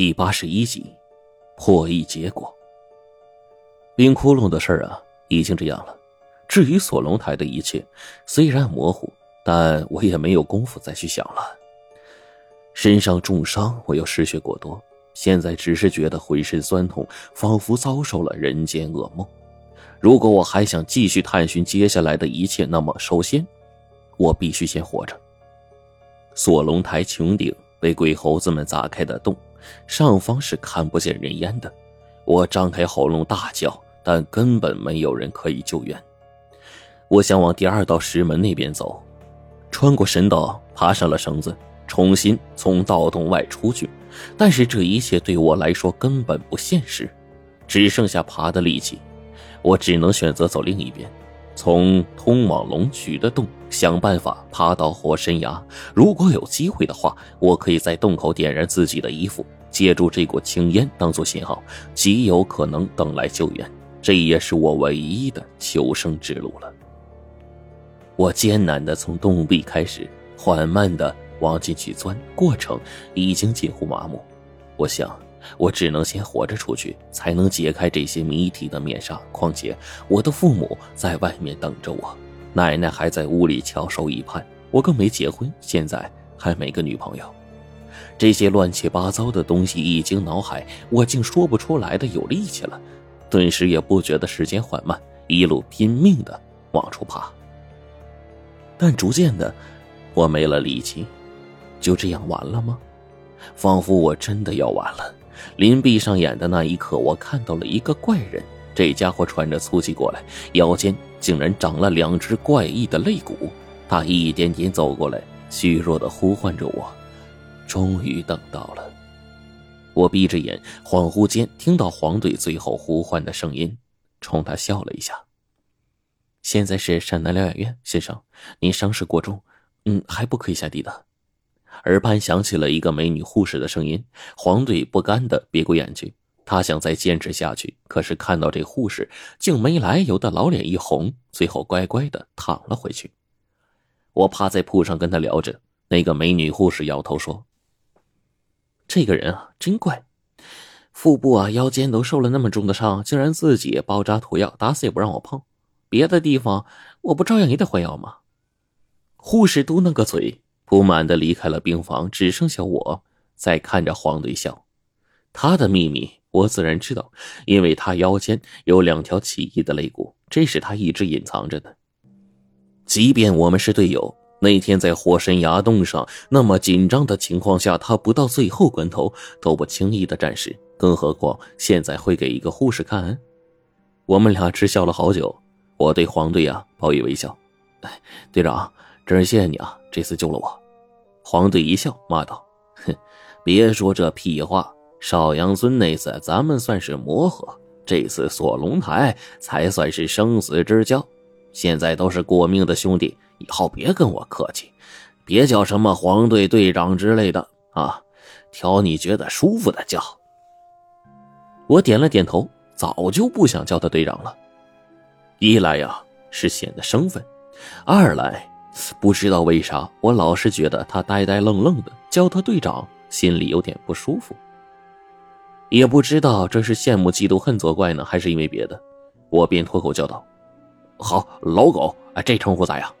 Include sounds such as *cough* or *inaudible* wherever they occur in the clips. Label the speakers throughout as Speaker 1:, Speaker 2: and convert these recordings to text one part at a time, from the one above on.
Speaker 1: 第八十一集，破译结果。冰窟窿的事儿啊，已经这样了。至于锁龙台的一切，虽然模糊，但我也没有功夫再去想了。身上重伤，我又失血过多，现在只是觉得浑身酸痛，仿佛遭受了人间噩梦。如果我还想继续探寻接下来的一切，那么首先，我必须先活着。锁龙台穹顶被鬼猴子们砸开的洞。上方是看不见人烟的，我张开喉咙大叫，但根本没有人可以救援。我想往第二道石门那边走，穿过神道，爬上了绳子，重新从道洞外出去。但是这一切对我来说根本不现实，只剩下爬的力气，我只能选择走另一边。从通往龙渠的洞想办法爬到火神崖。如果有机会的话，我可以在洞口点燃自己的衣服，借助这股青烟当做信号，极有可能等来救援。这也是我唯一的求生之路了。我艰难地从洞壁开始，缓慢地往进去钻，过程已经近乎麻木。我想。我只能先活着出去，才能解开这些谜题的面纱。况且我的父母在外面等着我，奶奶还在屋里翘首以盼。我更没结婚，现在还没个女朋友。这些乱七八糟的东西一经脑海，我竟说不出来的有力气了。顿时也不觉得时间缓慢，一路拼命的往出爬。但逐渐的，我没了力气。就这样完了吗？仿佛我真的要完了。临闭上眼的那一刻，我看到了一个怪人。这家伙喘着粗气过来，腰间竟然长了两只怪异的肋骨。他一点点走过来，虚弱的呼唤着我。终于等到了。我闭着眼，恍惚间听到黄队最后呼唤的声音，冲他笑了一下。现在是陕南疗养院，先生，您伤势过重，嗯，还不可以下地的。耳畔响起了一个美女护士的声音，黄队不甘的别过眼去，他想再坚持下去，可是看到这护士竟没来由的老脸一红，最后乖乖的躺了回去。我趴在铺上跟他聊着，那个美女护士摇头说：“这个人啊，真怪，腹部啊、腰间都受了那么重的伤，竟然自己包扎涂药，打死也不让我碰。别的地方我不照样也得换药吗？”护士嘟囔个嘴。不满的离开了病房，只剩下我在看着黄队笑。他的秘密我自然知道，因为他腰间有两条奇异的肋骨，这是他一直隐藏着的。即便我们是队友，那天在火神崖洞上那么紧张的情况下，他不到最后关头都不轻易的战死，更何况现在会给一个护士看？我们俩只笑了好久。我对黄队啊报以微笑：“哎，队长，真是谢谢你啊，这次救了我。”黄队一笑，骂道：“哼，别说这屁话！少阳村那次咱们算是磨合，这次锁龙台才算是生死之交。现在都是过命的兄弟，以后别跟我客气，别叫什么黄队队长之类的啊，挑你觉得舒服的叫。”我点了点头，早就不想叫他队长了。一来呀，是显得生分；二来。不知道为啥，我老是觉得他呆呆愣愣的，叫他队长心里有点不舒服。也不知道这是羡慕嫉妒恨作怪呢，还是因为别的。我便脱口叫道：“好，老狗，哎，这称呼咋样？”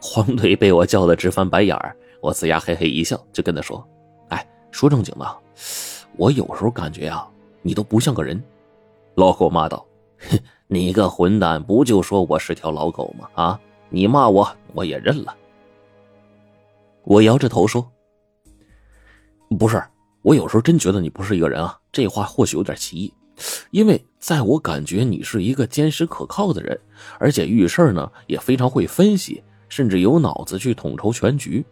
Speaker 1: 黄队被我叫的直翻白眼儿，我呲牙嘿嘿一笑，就跟他说：“哎，说正经的，我有时候感觉啊，你都不像个人。”老狗骂道：“，你个混蛋，不就说我是条老狗吗？啊！”你骂我，我也认了。我摇着头说：“不是，我有时候真觉得你不是一个人啊。这话或许有点奇异，因为在我感觉你是一个坚实可靠的人，而且遇事呢也非常会分析，甚至有脑子去统筹全局。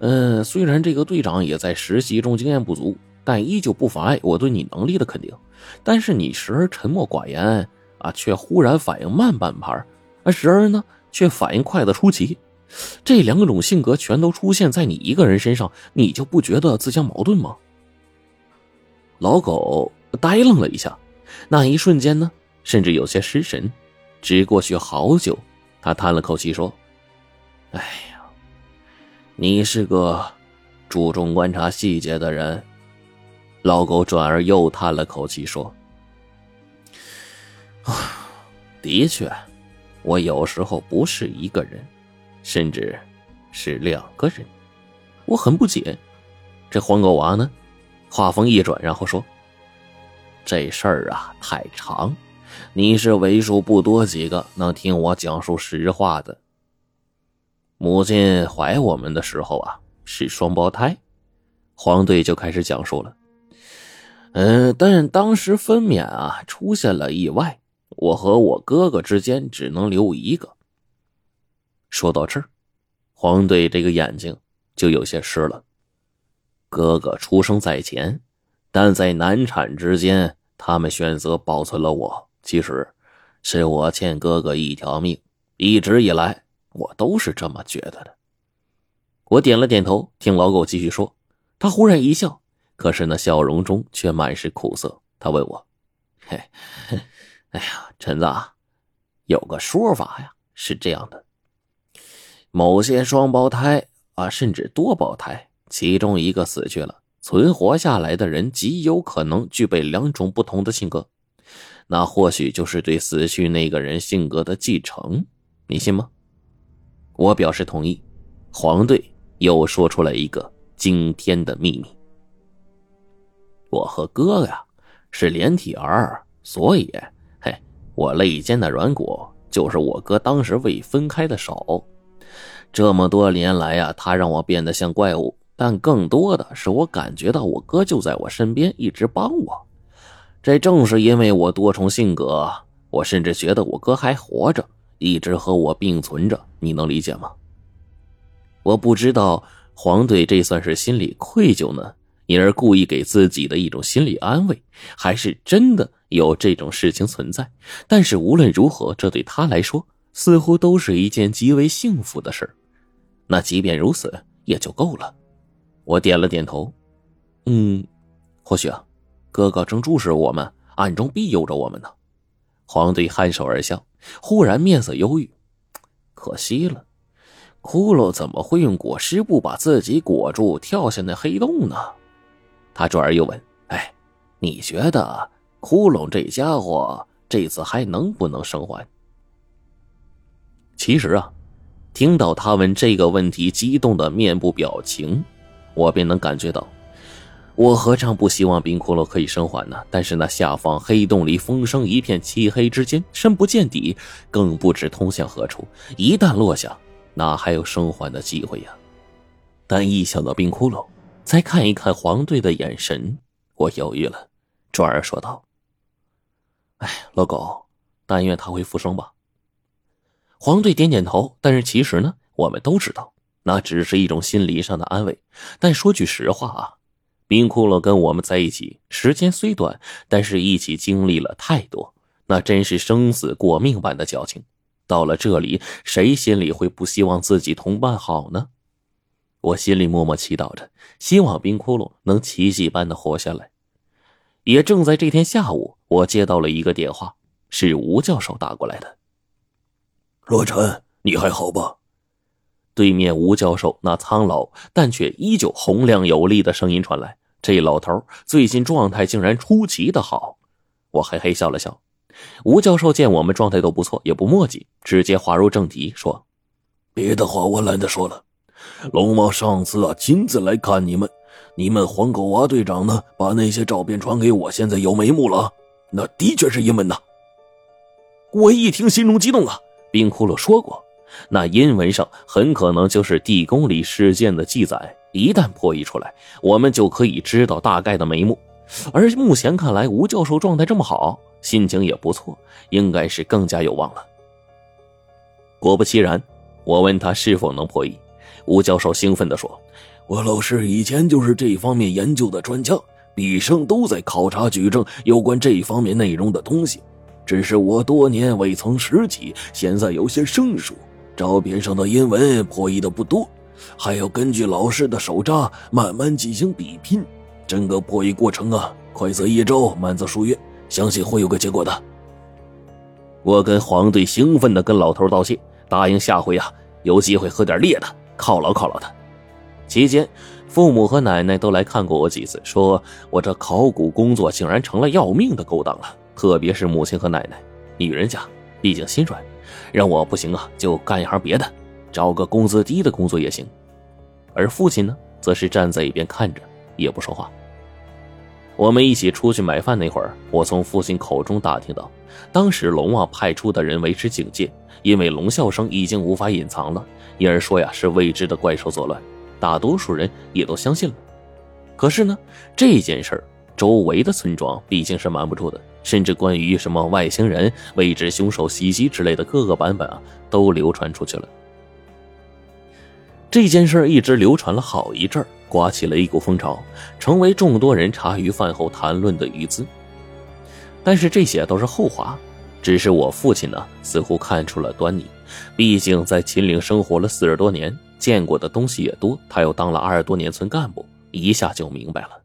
Speaker 1: 嗯，虽然这个队长也在实习中经验不足，但依旧不妨碍我对你能力的肯定。但是你时而沉默寡言啊，却忽然反应慢半拍啊，时而呢。”却反应快的出奇，这两种性格全都出现在你一个人身上，你就不觉得自相矛盾吗？老狗呆愣了一下，那一瞬间呢，甚至有些失神。只过去好久，他叹了口气说：“哎呀，你是个注重观察细节的人。”老狗转而又叹了口气说：“啊，的确，我有时候不是一个人，甚至是两个人。我很不解。”这黄狗娃呢，话锋一转，然后说：“这事儿啊太长，你是为数不多几个能听我讲述实话的。母亲怀我们的时候啊是双胞胎，黄队就开始讲述了。嗯，但当时分娩啊出现了意外，我和我哥哥之间只能留一个。说到这儿，黄队这个眼睛就有些湿了。”哥哥出生在前，但在难产之间，他们选择保存了我。其实，是我欠哥哥一条命。一直以来，我都是这么觉得的。我点了点头，听老狗继续说。他忽然一笑，可是那笑容中却满是苦涩。他问我：“ *laughs* 嘿，哎呀，陈子，啊有个说法呀，是这样的：某些双胞胎啊，甚至多胞胎。”其中一个死去了，存活下来的人极有可能具备两种不同的性格，那或许就是对死去那个人性格的继承，你信吗？我表示同意。黄队又说出了一个惊天的秘密：我和哥哥呀是连体儿，所以，我肋间的软骨就是我哥当时未分开的手。这么多年来呀，他让我变得像怪物。但更多的是我感觉到我哥就在我身边，一直帮我。这正是因为我多重性格，我甚至觉得我哥还活着，一直和我并存着。你能理解吗？我不知道黄队这算是心里愧疚呢，因而故意给自己的一种心理安慰，还是真的有这种事情存在。但是无论如何，这对他来说似乎都是一件极为幸福的事那即便如此，也就够了。我点了点头，嗯，或许啊，哥哥正注视我们，暗中庇佑着我们呢。黄队颔首而笑，忽然面色忧郁。可惜了，骷髅怎么会用裹尸布把自己裹住，跳下那黑洞呢？他转而又问：“哎，你觉得窟窿这家伙这次还能不能生还？”其实啊，听到他问这个问题，激动的面部表情。我便能感觉到，我何尝不希望冰窟窿可以生还呢？但是那下方黑洞里风声一片，漆黑之间深不见底，更不知通向何处。一旦落下，哪还有生还的机会呀？但一想到冰窟窿，再看一看黄队的眼神，我犹豫了，转而说道：“哎，老狗，但愿他会复生吧。”黄队点点头，但是其实呢，我们都知道。那只是一种心理上的安慰，但说句实话啊，冰骷髅跟我们在一起时间虽短，但是一起经历了太多，那真是生死过命般的交情。到了这里，谁心里会不希望自己同伴好呢？我心里默默祈祷着，希望冰窟窿能奇迹般的活下来。也正在这天下午，我接到了一个电话，是吴教授打过来的。
Speaker 2: 罗晨，你还好吧？
Speaker 1: 对面吴教授那苍老但却依旧洪亮有力的声音传来：“这老头最近状态竟然出奇的好。”我嘿嘿笑了笑。吴教授见我们状态都不错，也不墨迹，直接划入正题说：“
Speaker 2: 别的话我懒得说了。龙猫上次啊亲自来看你们，你们黄狗娃队长呢把那些照片传给我，现在有眉目了。那的确是英文呐。”
Speaker 1: 我一听心中激动啊！冰窟窿说过。那阴文上很可能就是地宫里事件的记载，一旦破译出来，我们就可以知道大概的眉目。而目前看来，吴教授状态这么好，心情也不错，应该是更加有望了。果不其然，我问他是否能破译，吴教授兴奋地说：“
Speaker 2: 我老师以前就是这方面研究的专家，毕生都在考察举证有关这方面内容的东西，只是我多年未曾拾起，现在有些生疏。”照片上的英文破译的不多，还要根据老师的手札慢慢进行比拼。整个破译过程啊，快则一周，慢则数月，相信会有个结果的。
Speaker 1: 我跟黄队兴奋的跟老头道谢，答应下回啊有机会喝点烈的犒劳犒劳他。期间，父母和奶奶都来看过我几次，说我这考古工作竟然成了要命的勾当了。特别是母亲和奶奶，女人家毕竟心软，让我不行啊，就干一行别的，找个工资低的工作也行。而父亲呢，则是站在一边看着，也不说话。我们一起出去买饭那会儿，我从父亲口中打听到，当时龙王派出的人维持警戒，因为龙啸声已经无法隐藏了，因而说呀是未知的怪兽作乱。大多数人也都相信了，可是呢，这件事儿周围的村庄毕竟是瞒不住的，甚至关于什么外星人、未知凶手袭击之类的各个版本啊，都流传出去了。这件事一直流传了好一阵儿，刮起了一股风潮，成为众多人茶余饭后谈论的语资。但是这些都是后话，只是我父亲呢，似乎看出了端倪，毕竟在秦岭生活了四十多年。见过的东西也多，他又当了二十多年村干部，一下就明白了。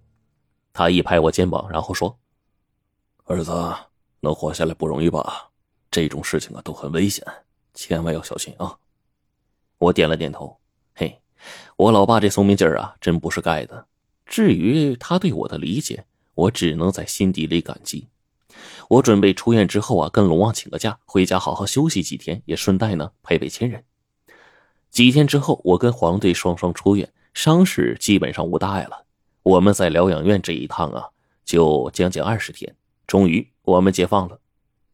Speaker 1: 他一拍我肩膀，然后说：“
Speaker 2: 儿子，能活下来不容易吧？这种事情啊都很危险，千万要小心啊！”
Speaker 1: 我点了点头。嘿，我老爸这聪明劲儿啊，真不是盖的。至于他对我的理解，我只能在心底里感激。我准备出院之后啊，跟龙王请个假，回家好好休息几天，也顺带呢陪陪亲人。几天之后，我跟黄队双双出院，伤势基本上无大碍了。我们在疗养院这一趟啊，就将近二十天，终于我们解放了。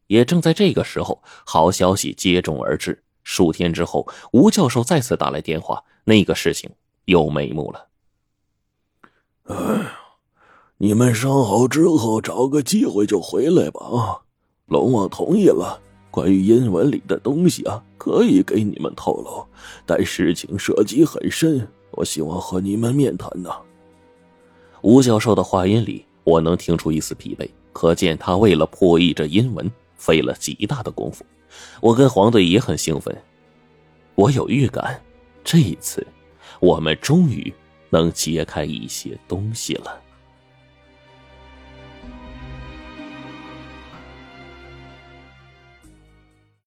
Speaker 1: 也正在这个时候，好消息接踵而至。数天之后，吴教授再次打来电话，那个事情有眉目了。
Speaker 2: 哎，你们伤好之后，找个机会就回来吧。啊，龙王同意了。关于阴文里的东西啊，可以给你们透露，但事情涉及很深，我希望和你们面谈呢。
Speaker 1: 吴教授的话音里，我能听出一丝疲惫，可见他为了破译这阴文，费了极大的功夫。我跟黄队也很兴奋，我有预感，这一次，我们终于能揭开一些东西了。